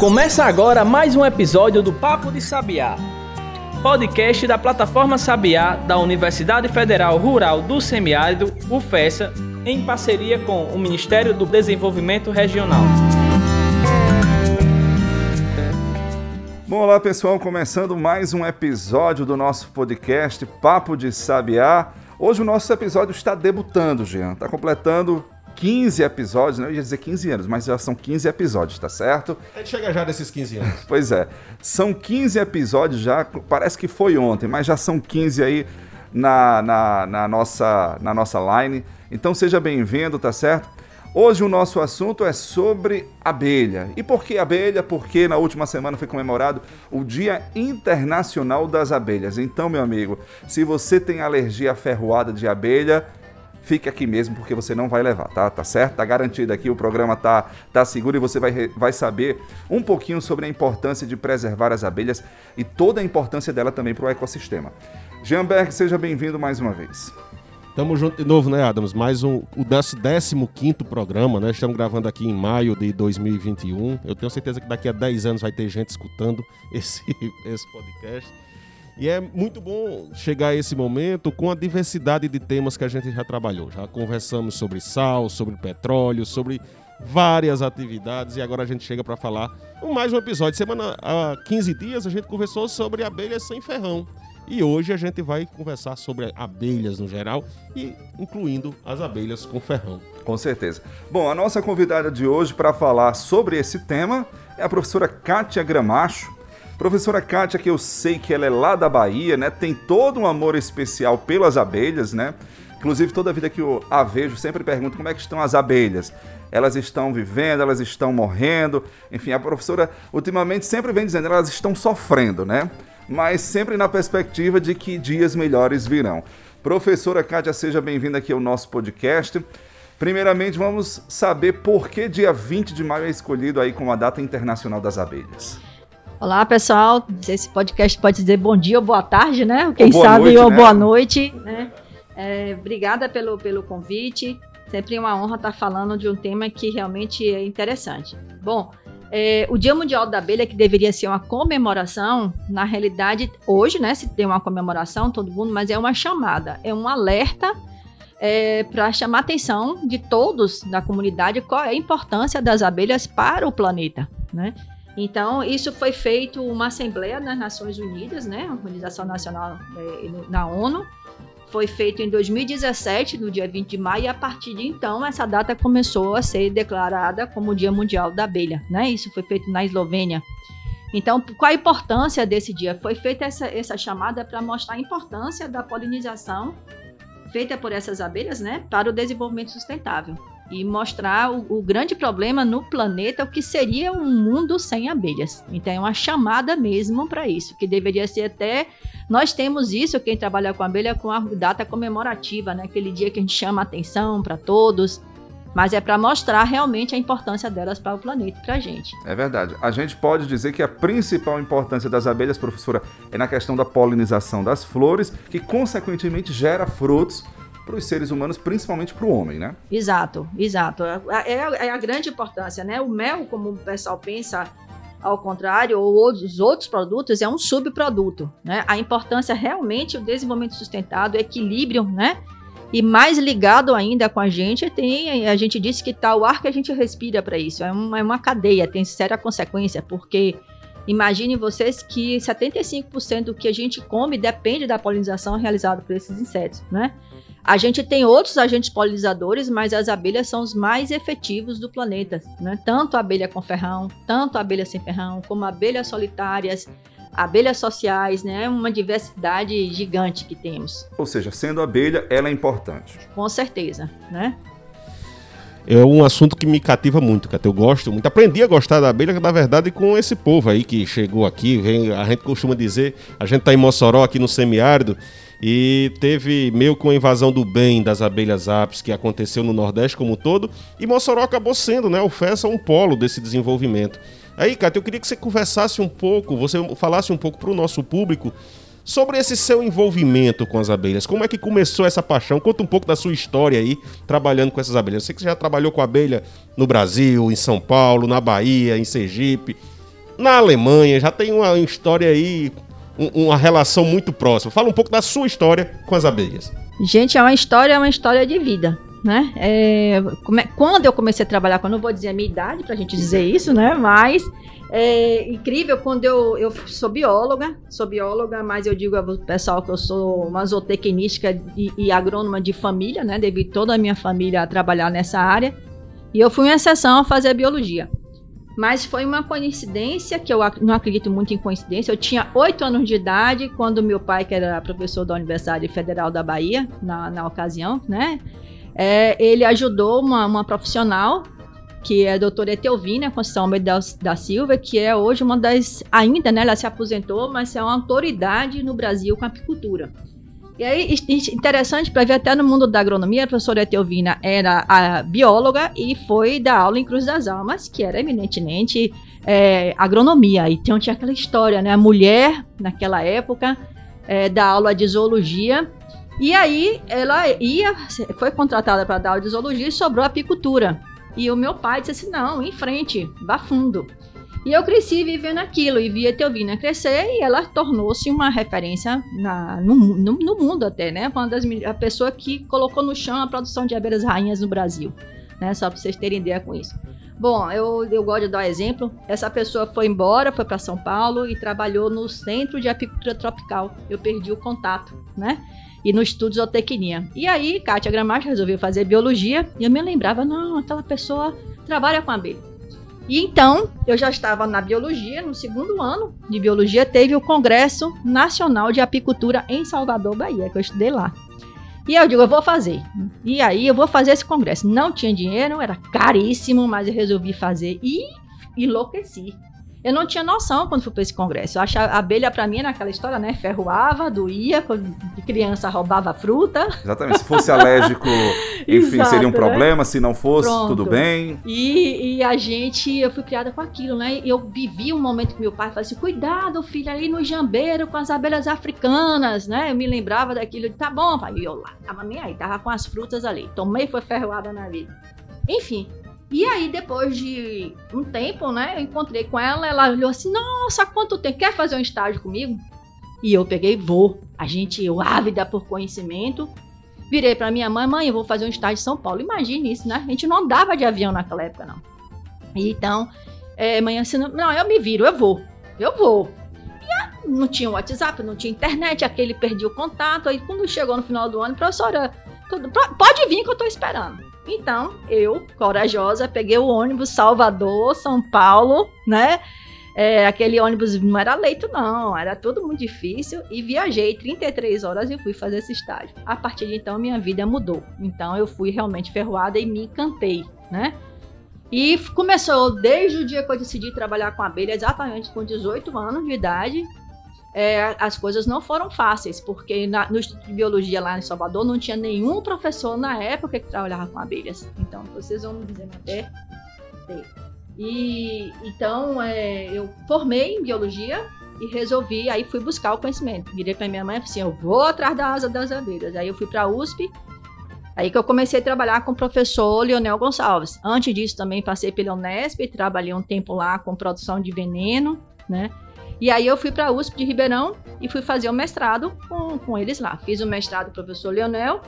Começa agora mais um episódio do Papo de Sabiá, podcast da plataforma Sabiá da Universidade Federal Rural do Semiárido, UFESA, em parceria com o Ministério do Desenvolvimento Regional. Bom, olá pessoal, começando mais um episódio do nosso podcast Papo de Sabiá. Hoje o nosso episódio está debutando, Jean. Está completando 15 episódios, não né? eu ia dizer 15 anos, mas já são 15 episódios, tá certo? A gente chega já desses 15 anos. Pois é, são 15 episódios já, parece que foi ontem, mas já são 15 aí na, na, na nossa, na nossa line. Então seja bem-vindo, tá certo? Hoje o nosso assunto é sobre abelha. E por que abelha? Porque na última semana foi comemorado o Dia Internacional das Abelhas. Então, meu amigo, se você tem alergia à ferroada de abelha, fique aqui mesmo porque você não vai levar, tá? Tá certo? Tá garantido aqui, o programa tá, tá seguro e você vai, vai saber um pouquinho sobre a importância de preservar as abelhas e toda a importância dela também para o ecossistema. Jean Berg, seja bem-vindo mais uma vez. Tamo junto de novo, né, Adams? Mais um, o nosso 15 programa, né? Estamos gravando aqui em maio de 2021. Eu tenho certeza que daqui a 10 anos vai ter gente escutando esse, esse podcast. E é muito bom chegar a esse momento com a diversidade de temas que a gente já trabalhou. Já conversamos sobre sal, sobre petróleo, sobre várias atividades e agora a gente chega para falar mais um episódio. Semana há 15 dias a gente conversou sobre abelhas sem ferrão. E hoje a gente vai conversar sobre abelhas no geral e incluindo as abelhas com ferrão. Com certeza. Bom, a nossa convidada de hoje para falar sobre esse tema é a professora Kátia Gramacho. Professora Kátia, que eu sei que ela é lá da Bahia, né? Tem todo um amor especial pelas abelhas, né? Inclusive, toda vida que eu a vejo, sempre pergunto como é que estão as abelhas. Elas estão vivendo, elas estão morrendo. Enfim, a professora ultimamente sempre vem dizendo, elas estão sofrendo, né? mas sempre na perspectiva de que dias melhores virão. Professora Kátia, seja bem-vinda aqui ao nosso podcast. Primeiramente, vamos saber por que dia 20 de maio é escolhido aí como a data internacional das abelhas. Olá, pessoal. Esse podcast pode dizer bom dia ou boa tarde, né? Quem sabe noite, ou né? boa noite, né? É, obrigada pelo, pelo convite. Sempre uma honra estar falando de um tema que realmente é interessante. Bom, é, o Dia Mundial da Abelha, que deveria ser uma comemoração, na realidade, hoje, né, se tem uma comemoração, todo mundo, mas é uma chamada, é um alerta é, para chamar a atenção de todos da comunidade qual é a importância das abelhas para o planeta, né? Então, isso foi feito uma assembleia nas Nações Unidas, né, Organização Nacional é, na ONU, foi feito em 2017, no dia 20 de maio, e a partir de então essa data começou a ser declarada como o Dia Mundial da Abelha, né? Isso foi feito na Eslovênia. Então, qual a importância desse dia? Foi feita essa, essa chamada para mostrar a importância da polinização feita por essas abelhas, né, para o desenvolvimento sustentável e mostrar o, o, grande problema no planeta, o que seria um mundo sem abelhas. Então, é uma chamada mesmo para isso, que deveria ser até nós temos isso, quem trabalha com abelha, com a data comemorativa, né? Aquele dia que a gente chama a atenção para todos. Mas é para mostrar realmente a importância delas para o planeta e para a gente. É verdade. A gente pode dizer que a principal importância das abelhas, professora, é na questão da polinização das flores, que consequentemente gera frutos para os seres humanos, principalmente para o homem, né? Exato, exato. É, é, é, a grande importância, né? O mel, como o pessoal pensa, ao contrário, ou os outros produtos, é um subproduto. Né? A importância realmente o desenvolvimento sustentado, equilíbrio, né? E mais ligado ainda com a gente, tem a gente disse que tá o ar que a gente respira para isso. É uma, é uma cadeia, tem séria consequência, porque imagine vocês que 75% do que a gente come depende da polinização realizada por esses insetos, né? A gente tem outros agentes polinizadores, mas as abelhas são os mais efetivos do planeta. Né? Tanto a abelha com ferrão, tanto a abelha sem ferrão, como abelhas solitárias, abelhas sociais, né? Uma diversidade gigante que temos. Ou seja, sendo abelha, ela é importante. Com certeza, né? É um assunto que me cativa muito, que eu gosto muito. Aprendi a gostar da abelha, na verdade, com esse povo aí que chegou aqui. Vem, a gente costuma dizer, a gente está em Mossoró, aqui no semiárido, e teve meio que uma invasão do bem das abelhas apis que aconteceu no Nordeste como um todo, e Mossoró acabou sendo, né, o FESA, um polo desse desenvolvimento. Aí, Cátia, eu queria que você conversasse um pouco, você falasse um pouco para o nosso público sobre esse seu envolvimento com as abelhas. Como é que começou essa paixão? Conta um pouco da sua história aí, trabalhando com essas abelhas. Eu sei que você já trabalhou com abelha no Brasil, em São Paulo, na Bahia, em Sergipe. na Alemanha, já tem uma história aí, um, uma relação muito próxima. Fala um pouco da sua história com as abelhas. Gente, é uma história, é uma história de vida. Né? É, quando eu comecei a trabalhar, quando eu não vou dizer a minha idade para a gente dizer isso, né? Mas é incrível quando eu, eu sou bióloga, sou bióloga, mas eu digo ao pessoal que eu sou uma zootecnista e, e agrônoma de família, né? Devido toda a minha família a trabalhar nessa área. E eu fui uma exceção a fazer biologia. Mas foi uma coincidência, que eu não acredito muito em coincidência. Eu tinha oito anos de idade quando meu pai, que era professor da Universidade Federal da Bahia, na, na ocasião, né? É, ele ajudou uma, uma profissional que é a doutora Etelvina Conceição Almeida da Silva, que é hoje uma das, ainda, né, ela se aposentou, mas é uma autoridade no Brasil com apicultura. E aí, interessante para ver até no mundo da agronomia, a professora Etelvina era a bióloga e foi dar aula em Cruz das Almas, que era eminentemente é, agronomia. Então tinha aquela história, né? A mulher, naquela época, é, da aula de zoologia. E aí ela ia, foi contratada para dar aula de zoologia e sobrou apicultura. E o meu pai disse assim: não, em frente, vá fundo. E eu cresci vivendo aquilo e via Teovina crescer e ela tornou-se uma referência na, no, no, no, mundo até, né? Uma das a pessoa que colocou no chão a produção de abelhas rainhas no Brasil, né? Só para vocês terem ideia com isso. Bom, eu, eu gosto de dar exemplo. Essa pessoa foi embora, foi para São Paulo e trabalhou no Centro de Apicultura Tropical. Eu perdi o contato, né? e no estudo de zootecnia. E aí, Kátia Gramacho resolveu fazer biologia e eu me lembrava, não, aquela pessoa trabalha com abelha. E então, eu já estava na biologia, no segundo ano de biologia, teve o Congresso Nacional de Apicultura em Salvador, Bahia, que eu estudei lá. E eu digo, eu vou fazer. E aí, eu vou fazer esse congresso. Não tinha dinheiro, era caríssimo, mas eu resolvi fazer e enlouqueci. Eu não tinha noção quando fui para esse congresso. Eu achava a abelha para mim era aquela história, né? Ferroava, doía, de criança roubava fruta. Exatamente. Se fosse alérgico, enfim, Exato, seria um né? problema. Se não fosse, Pronto. tudo bem. E, e, a gente, eu fui criada com aquilo, né? Eu vivi um momento que meu pai falou assim: cuidado, filha, ali no jambeiro com as abelhas africanas, né? Eu me lembrava daquilo. Tá bom, pai. E eu lá, tava nem aí, tava com as frutas ali. Tomei, foi ferroada na vida. Enfim, e aí, depois de um tempo, né, eu encontrei com ela, ela olhou assim, nossa, quanto tempo, quer fazer um estágio comigo? E eu peguei, vou. A gente, eu ávida por conhecimento, virei para minha mãe, mãe, eu vou fazer um estágio em São Paulo. Imagine isso, né? A gente não andava de avião naquela época, não. Então, é, mãe assim, não, eu me viro, eu vou, eu vou. E não tinha WhatsApp, não tinha internet, aquele perdi o contato. Aí quando chegou no final do ano, professora, tudo, pode vir que eu tô esperando. Então, eu, corajosa, peguei o ônibus Salvador, São Paulo, né? É, aquele ônibus não era leito, não, era tudo muito difícil. E viajei 33 horas e fui fazer esse estágio. A partir de então, minha vida mudou. Então, eu fui realmente ferroada e me encantei, né? E começou desde o dia que eu decidi trabalhar com abelha, exatamente com 18 anos de idade, é, as coisas não foram fáceis, porque na, no Instituto de Biologia lá em Salvador não tinha nenhum professor na época que trabalhava com abelhas. Então, vocês vão me dizer até. E então é, eu formei em biologia e resolvi, aí fui buscar o conhecimento. Virei para minha mãe assim: eu vou atrás da asa das abelhas. Aí eu fui para a USP. Aí que eu comecei a trabalhar com o professor Leonel Gonçalves. Antes disso, também passei pela Unesp, trabalhei um tempo lá com produção de veneno, né? E aí eu fui para a USP de Ribeirão e fui fazer o mestrado com, com eles lá. Fiz o mestrado professor Leonel.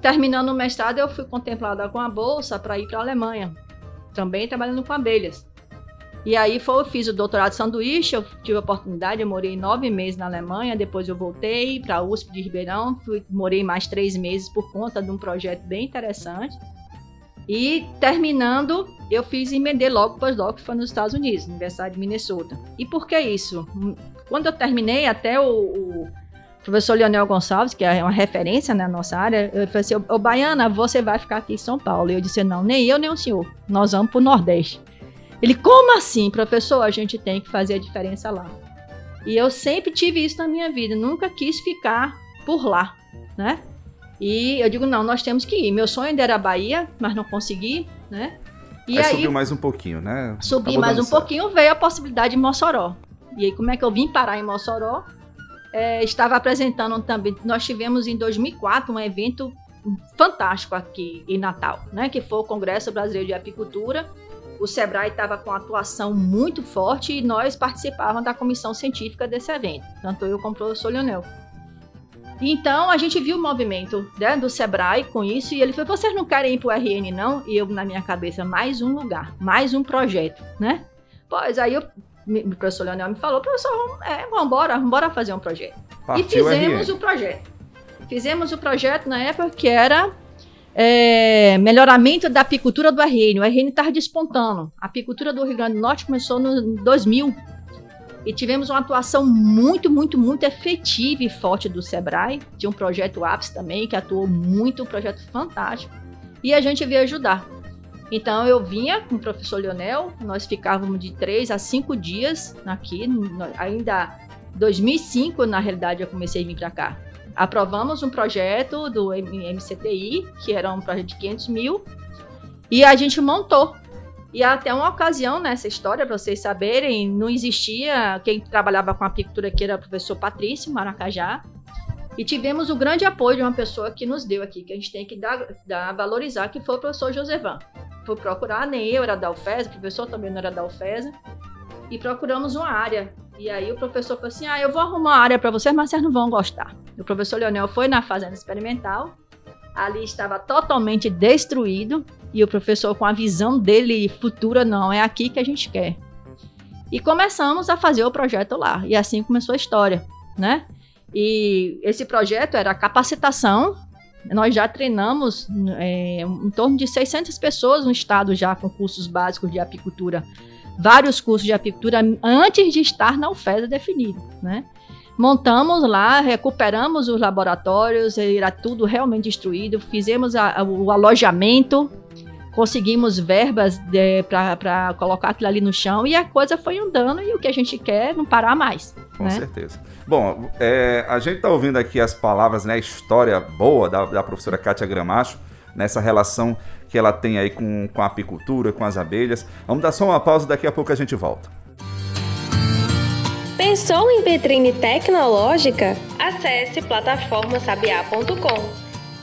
Terminando o mestrado, eu fui contemplada com a bolsa para ir para a Alemanha, também trabalhando com abelhas. E aí foi, eu fiz o doutorado de sanduíche, eu tive a oportunidade, eu morei nove meses na Alemanha, depois eu voltei para a USP de Ribeirão, fui, morei mais três meses por conta de um projeto bem interessante. E terminando, eu fiz emendei logo pós-doc, foi nos Estados Unidos, Universidade de Minnesota. E por que isso? Quando eu terminei, até o, o professor Leonel Gonçalves, que é uma referência na nossa área, eu falei assim, ô Baiana, você vai ficar aqui em São Paulo. E eu disse, não, nem eu, nem o senhor. Nós vamos para o Nordeste. Ele, como assim, professor? A gente tem que fazer a diferença lá. E eu sempre tive isso na minha vida, nunca quis ficar por lá, né? E eu digo, não, nós temos que ir. Meu sonho ainda era a Bahia, mas não consegui, né? E aí, aí subiu mais um pouquinho, né? Subi mais um pouquinho, veio a possibilidade de Mossoró. E aí, como é que eu vim parar em Mossoró? É, estava apresentando também, nós tivemos em 2004 um evento fantástico aqui em Natal, né? Que foi o Congresso Brasileiro de Apicultura. o Sebrae estava com atuação muito forte e nós participávamos da comissão científica desse evento, tanto eu como o professor Leonel. Então a gente viu o movimento né, do Sebrae com isso e ele falou: vocês não querem ir para o RN, não? E eu, na minha cabeça, mais um lugar, mais um projeto, né? Pois aí eu, o professor Leonel me falou: professor, vamos, é, vamos embora, vamos embora fazer um projeto. Partiu e fizemos RN. o projeto. Fizemos o projeto na época que era é, melhoramento da apicultura do RN. O RN estava despontando. A apicultura do Rio Grande do Norte começou no 2000 e tivemos uma atuação muito, muito, muito efetiva e forte do Sebrae. Tinha um projeto APS também, que atuou muito, um projeto fantástico. E a gente veio ajudar. Então eu vinha com o professor Leonel, nós ficávamos de três a cinco dias aqui, ainda 2005, na realidade, eu comecei a vir para cá. Aprovamos um projeto do MCTI, que era um projeto de 500 mil, e a gente montou e até uma ocasião nessa história, para vocês saberem, não existia quem trabalhava com apicultura aqui era o professor Patrício Maracajá. E tivemos o grande apoio de uma pessoa que nos deu aqui, que a gente tem que dar, dar valorizar, que foi o professor Josevan. Fui procurar, nem eu era da UFES, o professor também não era da UFES, e procuramos uma área. E aí o professor falou assim: Ah, eu vou arrumar uma área para vocês, mas vocês não vão gostar. O professor Leonel foi na fazenda experimental, ali estava totalmente destruído, e o professor, com a visão dele futura, não, é aqui que a gente quer. E começamos a fazer o projeto lá. E assim começou a história, né? E esse projeto era capacitação. Nós já treinamos é, em torno de 600 pessoas no estado já com cursos básicos de apicultura. Vários cursos de apicultura antes de estar na UFES definido, né? Montamos lá, recuperamos os laboratórios, era tudo realmente destruído, fizemos a, o alojamento, conseguimos verbas para colocar aquilo ali no chão e a coisa foi andando e o que a gente quer é não parar mais. Com né? certeza. Bom, é, a gente está ouvindo aqui as palavras, né, a história boa da, da professora Kátia Gramacho, nessa relação que ela tem aí com, com a apicultura, com as abelhas. Vamos dar só uma pausa, daqui a pouco a gente volta. Pensou em vitrine tecnológica? Acesse plataformasabiá.com.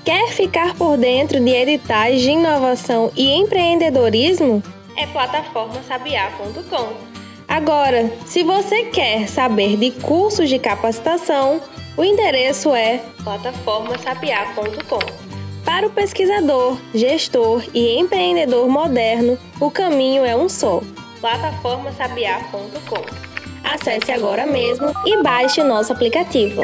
Quer ficar por dentro de editais de inovação e empreendedorismo? É plataformasabiá.com. Agora, se você quer saber de cursos de capacitação, o endereço é plataformasabiá.com. Para o pesquisador, gestor e empreendedor moderno, o caminho é um só: plataformasabiá.com. Acesse agora mesmo e baixe o nosso aplicativo.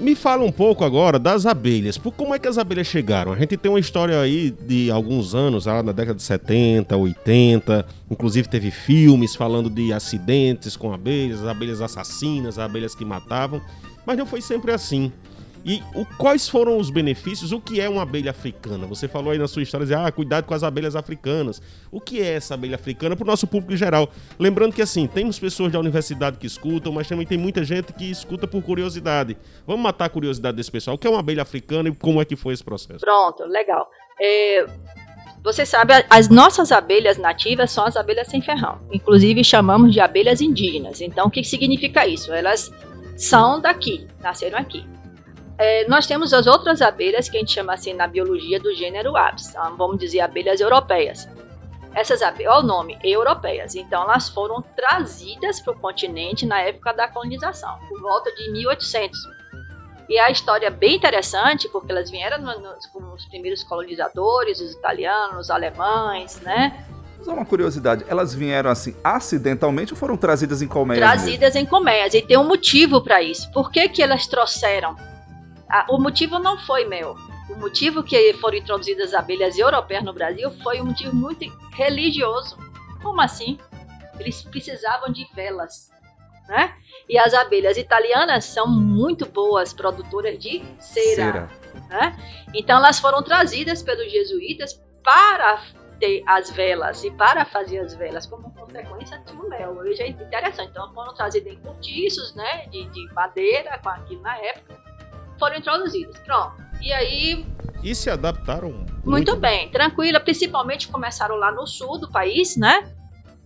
Me fala um pouco agora das abelhas. Por como é que as abelhas chegaram? A gente tem uma história aí de alguns anos, lá na década de 70, 80. Inclusive teve filmes falando de acidentes com abelhas, abelhas assassinas, abelhas que matavam. Mas não foi sempre assim. E o, quais foram os benefícios? O que é uma abelha africana? Você falou aí na sua história, ah, cuidado com as abelhas africanas. O que é essa abelha africana para o nosso público em geral? Lembrando que, assim, temos pessoas da universidade que escutam, mas também tem muita gente que escuta por curiosidade. Vamos matar a curiosidade desse pessoal. O que é uma abelha africana e como é que foi esse processo? Pronto, legal. É, você sabe, as nossas abelhas nativas são as abelhas sem ferrão. Inclusive, chamamos de abelhas indígenas. Então, o que significa isso? Elas são daqui, nasceram aqui. É, nós temos as outras abelhas que a gente chama assim na biologia do gênero Apis, então, vamos dizer abelhas europeias. Essas abelhas, olha o nome, europeias. Então elas foram trazidas para o continente na época da colonização, por volta de 1800. E a história é bem interessante, porque elas vieram com os primeiros colonizadores, os italianos, os alemães, né? Só uma curiosidade, elas vieram assim acidentalmente ou foram trazidas em colmeias? Trazidas mesmo? em colmeias, e tem um motivo para isso. Por que, que elas trouxeram? O motivo não foi meu. O motivo que foram introduzidas abelhas europeias no Brasil foi um motivo muito religioso. Como assim? Eles precisavam de velas, né? E as abelhas italianas são muito boas produtoras de cera, cera. Né? Então elas foram trazidas pelos jesuítas para ter as velas e para fazer as velas como consequência do mel. Hoje é interessante. Então foram trazidas em cortiços, né, de, de madeira, com aquilo na época foram introduzidos. Pronto. E aí. E se adaptaram muito, muito bem, bem, tranquila. Principalmente começaram lá no sul do país, né?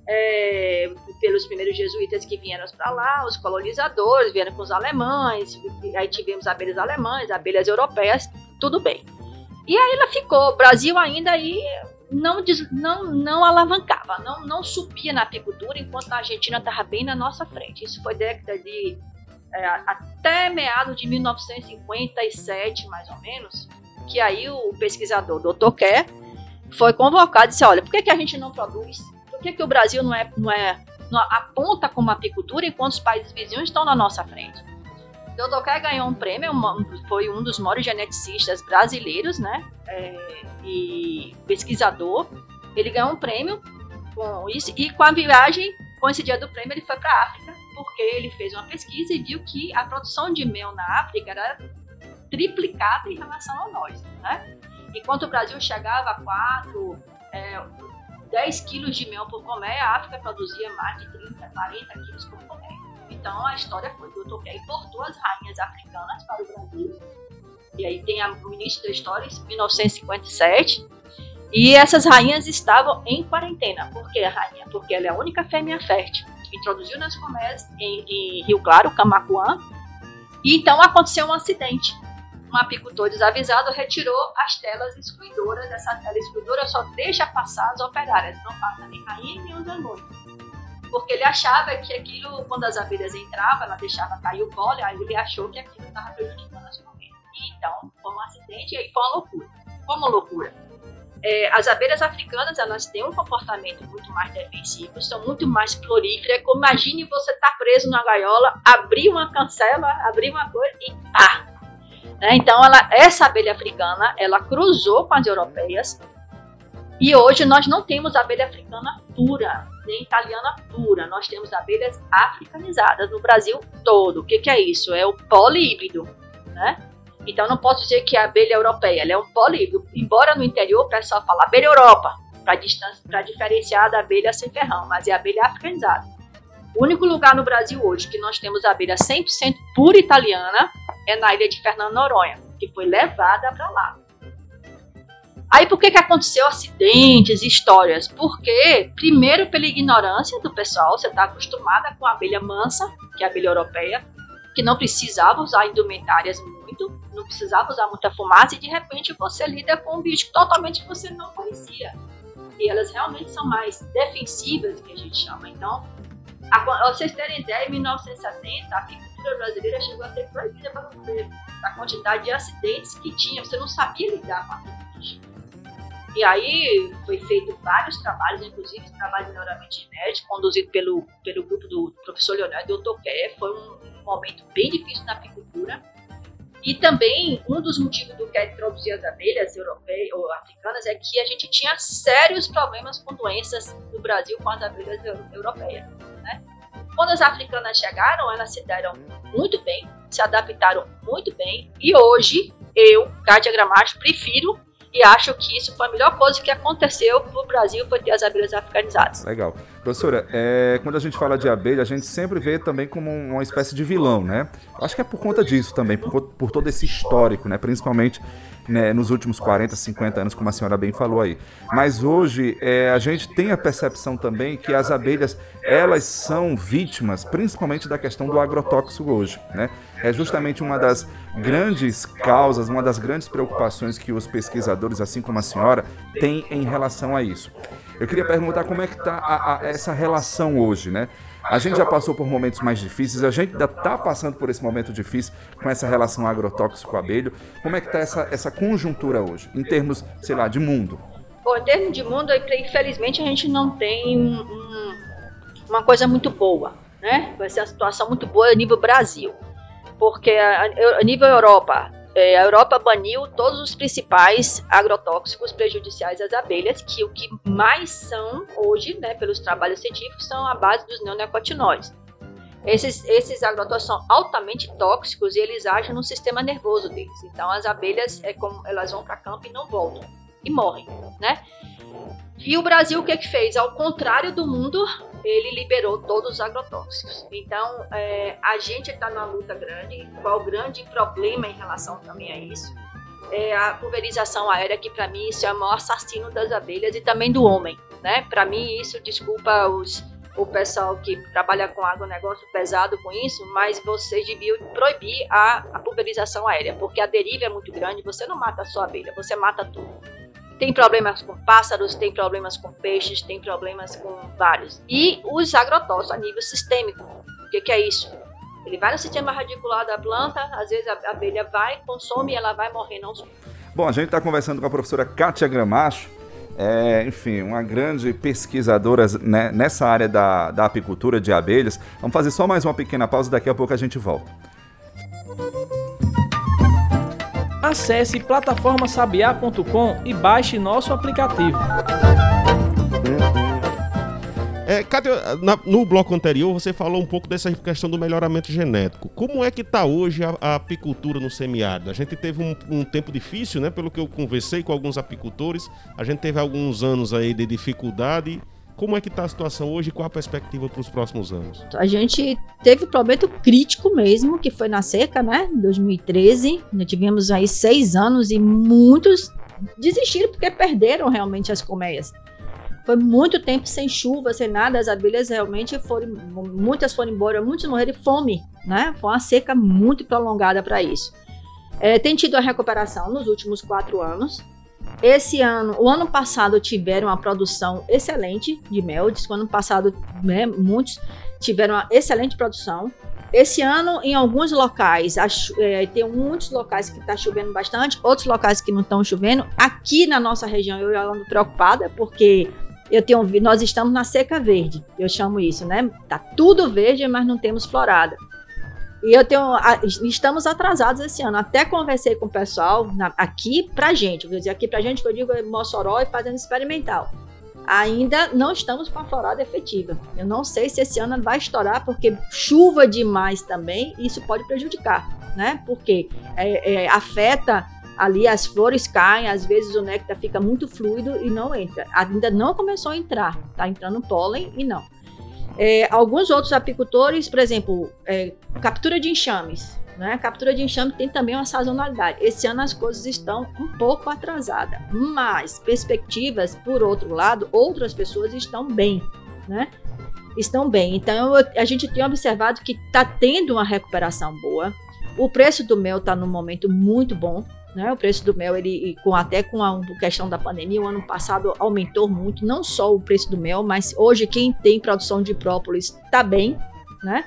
É, pelos primeiros jesuítas que vieram para lá, os colonizadores vieram com os alemães, aí tivemos abelhas alemães, abelhas europeias, tudo bem. E aí ela ficou, o Brasil ainda aí não, não, não alavancava, não, não subia na apicultura, enquanto a Argentina estava bem na nossa frente. Isso foi década de é, até meados de 1957, mais ou menos, que aí o pesquisador Dr. Kerr foi convocado e disse, olha, por que, que a gente não produz? Por que, que o Brasil não é, não é não aponta como apicultura enquanto os países vizinhos estão na nossa frente? Dr. Kerr ganhou um prêmio, foi um dos maiores geneticistas brasileiros, né? É, e pesquisador. Ele ganhou um prêmio com isso e com a viagem, com esse dia do prêmio, ele foi para a África porque ele fez uma pesquisa e viu que a produção de mel na África era triplicada em relação a nós, né? Enquanto o Brasil chegava a 4, é, 10 quilos de mel por colmeia, a África produzia mais de 30, 40 quilos por colmeia. Então a história foi que o Toqué importou as rainhas africanas para o Brasil. E aí tem a, o início da história, em 1957. E essas rainhas estavam em quarentena. Por que a rainha? Porque ela é a única fêmea fértil. Introduziu nas colmeias em, em Rio Claro, Camacuã. E então aconteceu um acidente. Um apicultor desavisado retirou as telas excluidoras. Essa tela excluidora só deixa passar as operárias, não passa nem rainha nem os anões porque ele achava que aquilo, quando as abelhas entravam, ela deixava cair o pólen, aí ele achou que aquilo estava prejudicando as colmeias. Então, foi um acidente e aí foi uma loucura. Como loucura? É, as abelhas africanas, elas têm um comportamento muito mais defensivo, são muito mais floríferas. Imagine você estar tá preso na gaiola, abrir uma cancela, abrir uma coisa e pá! Né? Então, ela, essa abelha africana, ela cruzou com as europeias, e hoje nós não temos abelha africana pura, nem italiana pura. Nós temos abelhas africanizadas no Brasil todo. O que, que é isso? É o polihíbrido, né? Então não posso dizer que é a abelha europeia, ela é um polihíbrido. Embora no interior o pessoal fala abelha Europa, para diferenciar da abelha sem ferrão, mas é abelha africanizada. O único lugar no Brasil hoje que nós temos abelha 100% pura italiana é na ilha de Fernando Noronha, que foi levada para lá. Aí por que, que aconteceu acidentes, histórias? Porque, primeiro, pela ignorância do pessoal, você está acostumada com a abelha mansa, que é a abelha europeia, que não precisava usar indumentárias muito, não precisava usar muita fumaça, e de repente você lida com um bicho totalmente que você não conhecia. E elas realmente são mais defensivas, que a gente chama. Então, a, vocês terem ideia, em 1970, a apicultura brasileira chegou a ser proibida para você. A quantidade de acidentes que tinha, você não sabia lidar com aquilo. E aí foi feito vários trabalhos, inclusive trabalho de melhoramento genético, conduzido pelo, pelo grupo do professor Leonardo. Kerr. Foi um, um momento bem difícil na apicultura. E também, um dos motivos do que introduzir as abelhas europeias ou africanas é que a gente tinha sérios problemas com doenças no Brasil com as abelhas europeias. Né? Quando as africanas chegaram, elas se deram muito bem, se adaptaram muito bem, e hoje eu, Kátia Gramacho, prefiro e acho que isso foi a melhor coisa que aconteceu para o Brasil, foi ter as abelhas africanizadas. Legal. Professora, é, quando a gente fala de abelha, a gente sempre vê também como uma espécie de vilão, né? Acho que é por conta disso também, por, por todo esse histórico, né? Principalmente né, nos últimos 40, 50 anos, como a senhora bem falou aí. Mas hoje é, a gente tem a percepção também que as abelhas elas são vítimas, principalmente da questão do agrotóxico hoje, né? É justamente uma das grandes causas, uma das grandes preocupações que os pesquisadores, assim como a senhora, têm em relação a isso. Eu queria perguntar como é que está essa relação hoje, né? A gente já passou por momentos mais difíceis, a gente ainda está passando por esse momento difícil com essa relação agrotóxico-abelho. Como é que está essa, essa conjuntura hoje, em termos, sei lá, de mundo? Bom, em termos de mundo, infelizmente a gente não tem um, uma coisa muito boa, né? Vai ser uma situação muito boa a nível Brasil. Porque a, a nível Europa, é, a Europa baniu todos os principais agrotóxicos prejudiciais às abelhas, que o que mais são hoje, né, pelos trabalhos científicos, são a base dos neonicotinoides. Esses, esses agrotóxicos são altamente tóxicos e eles agem no sistema nervoso deles. Então as abelhas é como elas vão para campo e não voltam e morrem, né? E o Brasil o que, é que fez? Ao contrário do mundo, ele liberou todos os agrotóxicos. Então, é, a gente está numa luta grande. Qual o grande problema em relação também a isso? É a pulverização aérea, que para mim isso é o maior assassino das abelhas e também do homem. Né? Para mim, isso, desculpa os, o pessoal que trabalha com agronegócio pesado com isso, mas vocês deviam proibir a, a pulverização aérea, porque a deriva é muito grande, você não mata só a abelha, você mata tudo. Tem problemas com pássaros, tem problemas com peixes, tem problemas com vários. E os agrotóxicos a nível sistêmico. O que, que é isso? Ele vai no sistema radicular da planta, às vezes a abelha vai, consome e ela vai morrendo aos Bom, a gente está conversando com a professora Kátia Gramacho, é, enfim, uma grande pesquisadora né, nessa área da, da apicultura de abelhas. Vamos fazer só mais uma pequena pausa, daqui a pouco a gente volta. Acesse plataformasabiá.com e baixe nosso aplicativo. É, cadê, na, no bloco anterior você falou um pouco dessa questão do melhoramento genético. Como é que está hoje a, a, apicultura no semiárido? A gente teve um, um, tempo difícil, né? Pelo que eu conversei com alguns apicultores, a gente teve alguns anos aí de dificuldade. Como é que está a situação hoje e qual a perspectiva para os próximos anos? A gente teve um problema crítico mesmo, que foi na seca, né? Em 2013. Nós tivemos aí seis anos e muitos desistiram porque perderam realmente as colmeias. Foi muito tempo sem chuva, sem nada, as abelhas realmente foram, muitas foram embora, muitos morreram de fome, né? Foi uma seca muito prolongada para isso. É, tem tido a recuperação nos últimos quatro anos. Esse ano, o ano passado tiveram uma produção excelente de mel. Diz que o ano passado, né, muitos tiveram uma excelente produção. Esse ano, em alguns locais, é, tem muitos locais que está chovendo bastante, outros locais que não estão chovendo. Aqui na nossa região, eu ando preocupada, porque eu tenho nós estamos na seca verde, eu chamo isso, né? Tá tudo verde, mas não temos florada. E eu tenho, estamos atrasados esse ano. Até conversei com o pessoal na, aqui pra gente, vou dizer aqui pra gente que eu digo é Mossoró e fazendo experimental. Ainda não estamos com a florada efetiva. Eu não sei se esse ano vai estourar, porque chuva demais também, isso pode prejudicar, né? Porque é, é, afeta ali as flores caem, às vezes o néctar fica muito fluido e não entra. Ainda não começou a entrar, tá entrando pólen e não. É, alguns outros apicultores, por exemplo, é, captura de enxames. Né? Captura de enxame tem também uma sazonalidade. Esse ano as coisas estão um pouco atrasadas, mas perspectivas, por outro lado, outras pessoas estão bem, né? Estão bem. Então a gente tem observado que está tendo uma recuperação boa. O preço do mel está num momento muito bom. Né? O preço do mel, ele, com, até com a questão da pandemia, o ano passado aumentou muito, não só o preço do mel, mas hoje quem tem produção de própolis está bem, né?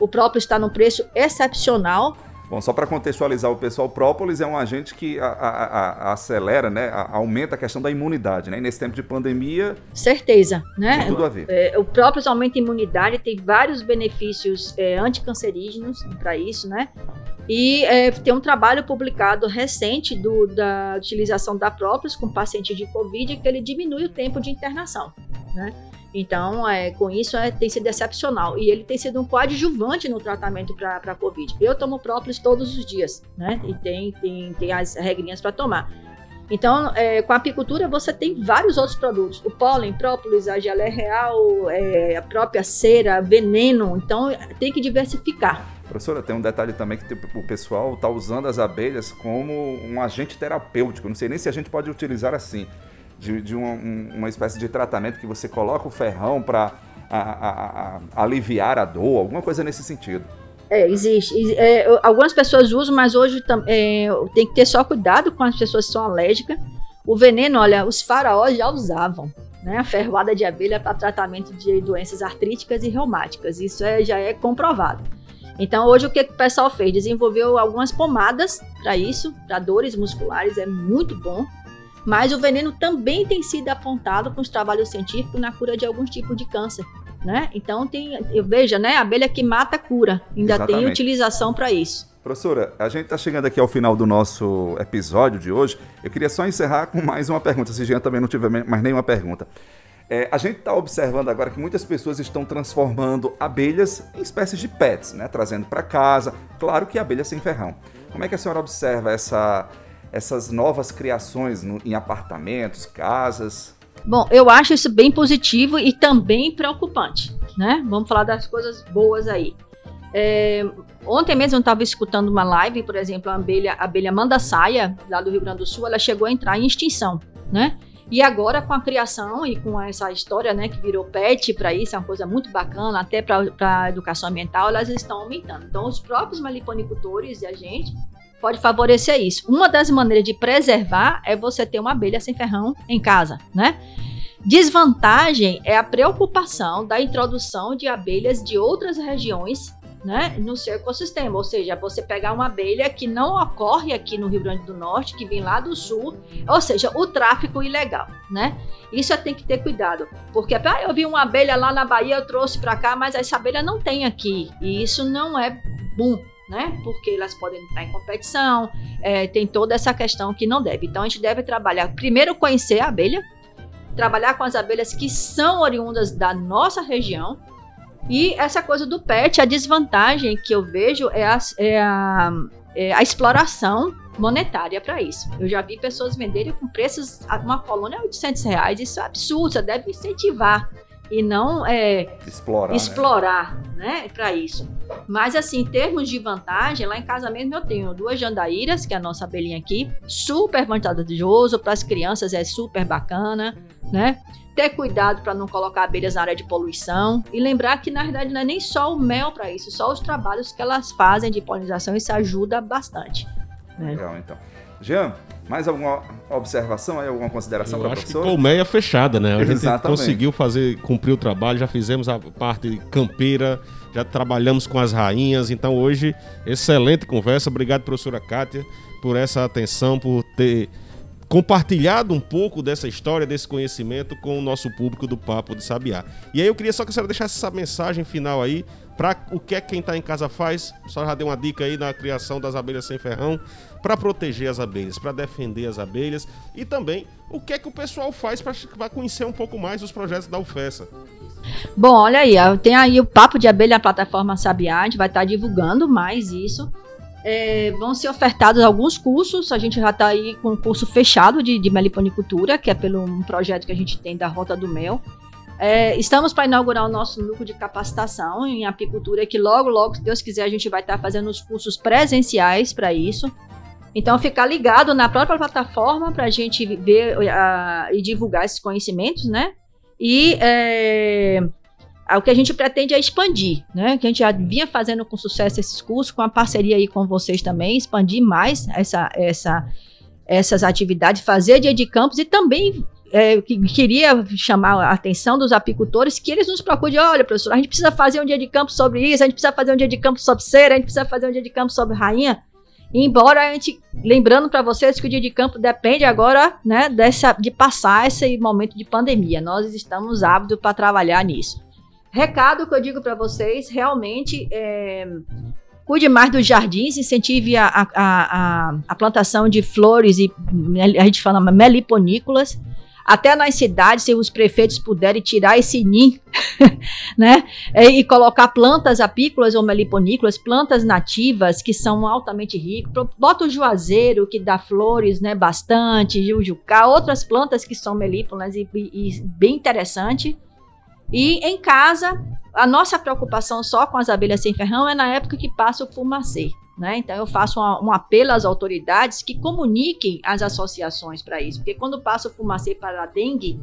O própolis está num preço excepcional. Bom, só para contextualizar o pessoal, o própolis é um agente que a, a, a, acelera, né, aumenta a questão da imunidade, né? E nesse tempo de pandemia. Certeza, né? Tem tudo a ver. É, o própolis aumenta a imunidade, tem vários benefícios é, anticancerígenos para isso, né? E é, tem um trabalho publicado recente do, da utilização da própolis com paciente de Covid que ele diminui o tempo de internação, né? Então, é, com isso, é, tem sido excepcional. E ele tem sido um coadjuvante no tratamento para a Covid. Eu tomo própolis todos os dias, né? E tem, tem, tem as regrinhas para tomar. Então, é, com a apicultura, você tem vários outros produtos. O pólen, própolis, a geleia real, é, a própria cera, veneno. Então, tem que diversificar. Professora, tem um detalhe também que tipo, o pessoal está usando as abelhas como um agente terapêutico. Não sei nem se a gente pode utilizar assim, de, de uma, uma espécie de tratamento que você coloca o ferrão para aliviar a dor, alguma coisa nesse sentido. É, existe. É, algumas pessoas usam, mas hoje é, tem que ter só cuidado com as pessoas que são alérgicas. O veneno, olha, os faraós já usavam. Né, a ferroada de abelha para tratamento de doenças artríticas e reumáticas. Isso é, já é comprovado. Então, hoje o que, que o pessoal fez? Desenvolveu algumas pomadas para isso, para dores musculares, é muito bom. Mas o veneno também tem sido apontado com os trabalhos científicos na cura de alguns tipos de câncer. Né? Então tem, eu veja, né? A abelha que mata cura. Ainda Exatamente. tem utilização para isso. Professora, a gente está chegando aqui ao final do nosso episódio de hoje. Eu queria só encerrar com mais uma pergunta, se Jean também não tiver mais nenhuma pergunta. É, a gente está observando agora que muitas pessoas estão transformando abelhas em espécies de pets, né? trazendo para casa. Claro que abelha sem ferrão. Como é que a senhora observa essa, essas novas criações no, em apartamentos, casas? Bom, eu acho isso bem positivo e também preocupante, né? Vamos falar das coisas boas aí. É, ontem mesmo eu estava escutando uma live, por exemplo, a abelha, a abelha manda saia, lá do Rio Grande do Sul, ela chegou a entrar em extinção, né? E agora com a criação e com essa história, né, que virou PET para isso, é uma coisa muito bacana, até para a educação ambiental, elas estão aumentando. Então, os próprios meliponicultores e a gente pode favorecer isso. Uma das maneiras de preservar é você ter uma abelha sem ferrão em casa, né? Desvantagem é a preocupação da introdução de abelhas de outras regiões né, no seu ecossistema. Ou seja, você pegar uma abelha que não ocorre aqui no Rio Grande do Norte, que vem lá do sul, ou seja, o tráfico ilegal, né? Isso é tem que ter cuidado, porque ah, eu vi uma abelha lá na Bahia, eu trouxe para cá, mas essa abelha não tem aqui, e isso não é bom. Né? Porque elas podem entrar em competição, é, tem toda essa questão que não deve. Então a gente deve trabalhar, primeiro conhecer a abelha, trabalhar com as abelhas que são oriundas da nossa região. E essa coisa do pet, a desvantagem que eu vejo é a, é a, é a exploração monetária para isso. Eu já vi pessoas venderem com preços, uma colônia 800 reais, isso é absurdo, você deve incentivar e não é, explorar, né? explorar né, né para isso. Mas assim, em termos de vantagem, lá em casa mesmo eu tenho duas jandaíras, que é a nossa abelhinha aqui, super vantajoso para as crianças, é super bacana, né? Ter cuidado para não colocar abelhas na área de poluição e lembrar que na verdade não é nem só o mel para isso, só os trabalhos que elas fazem de polinização, isso ajuda bastante. Né? Legal, então. Jean, mais alguma observação aí, alguma consideração para a professora? Acho que colmeia fechada, né? A gente Exatamente. conseguiu fazer, cumprir o trabalho, já fizemos a parte campeira, já trabalhamos com as rainhas, então hoje, excelente conversa. Obrigado, professora Kátia, por essa atenção, por ter compartilhado um pouco dessa história, desse conhecimento com o nosso público do Papo de Sabiá. E aí eu queria só que a senhora deixasse essa mensagem final aí para o que é que quem está em casa faz. A senhora já deu uma dica aí na criação das abelhas sem ferrão para proteger as abelhas, para defender as abelhas e também o que é que o pessoal faz para conhecer um pouco mais os projetos da UFESA. Bom, olha aí, tem aí o Papo de Abelha, plataforma Sabiá, a gente vai estar tá divulgando mais isso. É, vão ser ofertados alguns cursos, a gente já está aí com um curso fechado de, de meliponicultura, que é pelo um projeto que a gente tem da Rota do Mel. É, estamos para inaugurar o nosso núcleo de capacitação em apicultura, que logo, logo, se Deus quiser, a gente vai estar tá fazendo os cursos presenciais para isso. Então, ficar ligado na própria plataforma para a gente ver uh, e divulgar esses conhecimentos, né? E é, o que a gente pretende é expandir, né? Que a gente já vinha fazendo com sucesso esses cursos, com a parceria aí com vocês também, expandir mais essa, essa, essas atividades, fazer dia de campos e também é, que queria chamar a atenção dos apicultores que eles nos procurem, olha, professor, a gente precisa fazer um dia de campo sobre isso, a gente precisa fazer um dia de campo sobre cera, a gente precisa fazer um dia de campo sobre rainha. Embora a gente, lembrando para vocês que o dia de campo depende agora, né, dessa, de passar esse momento de pandemia. Nós estamos ávidos para trabalhar nisso. Recado que eu digo para vocês, realmente, é, cuide mais dos jardins, incentive a, a, a, a, plantação de flores e a gente fala meliponícolas até nas cidades, se os prefeitos puderem tirar esse ninho, né, e colocar plantas apícolas ou meliponícolas, plantas nativas que são altamente ricas, bota o juazeiro que dá flores, né, bastante, o jucá, outras plantas que são melíponas e, e, e bem interessante. E em casa, a nossa preocupação só com as abelhas sem ferrão é na época que passa o fumacê. Né? Então, eu faço uma, um apelo às autoridades que comuniquem as associações para isso, porque quando passa o fumacê para a dengue,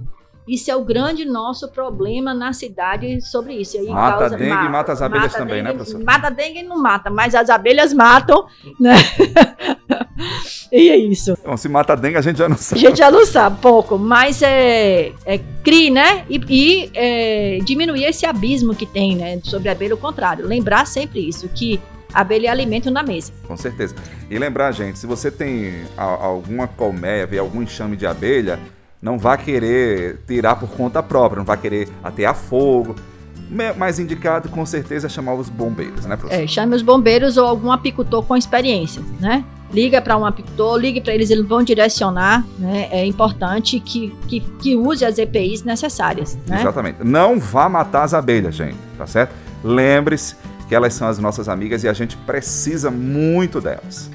isso é o grande nosso problema na cidade sobre isso. Aí mata causa, a dengue mata, e mata as abelhas mata também, né, dengue, né, professor? Mata a dengue e não mata, mas as abelhas matam, né? e é isso. Então, se mata a dengue, a gente já não sabe. A gente já não sabe, pouco. Mas é, é CRI, né? E, e é, diminuir esse abismo que tem, né? Sobre a abelha, o contrário. Lembrar sempre isso, que abelha é alimento na mesa. Com certeza. E lembrar, gente, se você tem alguma colmeia, algum enxame de abelha, não vá querer tirar por conta própria, não vá querer atear fogo. Mais indicado, com certeza, é chamar os bombeiros, né, professor? É, chame os bombeiros ou algum apicultor com experiência, né? Liga para um apicultor, ligue para eles, eles vão direcionar, né? É importante que, que, que use as EPIs necessárias, né? Exatamente. Não vá matar as abelhas, gente, tá certo? Lembre-se que elas são as nossas amigas e a gente precisa muito delas.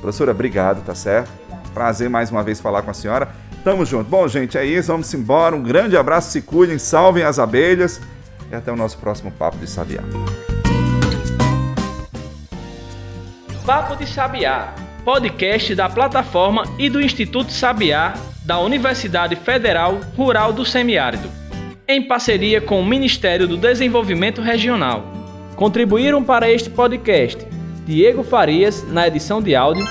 Professora, obrigado, tá certo? Prazer mais uma vez falar com a senhora. Tamo junto. Bom, gente, é isso. Vamos embora. Um grande abraço, se cuidem, salvem as abelhas e até o nosso próximo Papo de Sabiá. Papo de Sabiá, podcast da plataforma e do Instituto Sabiá da Universidade Federal Rural do Semiárido, em parceria com o Ministério do Desenvolvimento Regional. Contribuíram para este podcast Diego Farias na edição de áudio,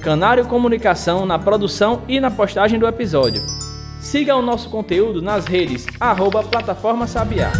Canário Comunicação na produção e na postagem do episódio. Siga o nosso conteúdo nas redes arroba Plataforma Sabiá.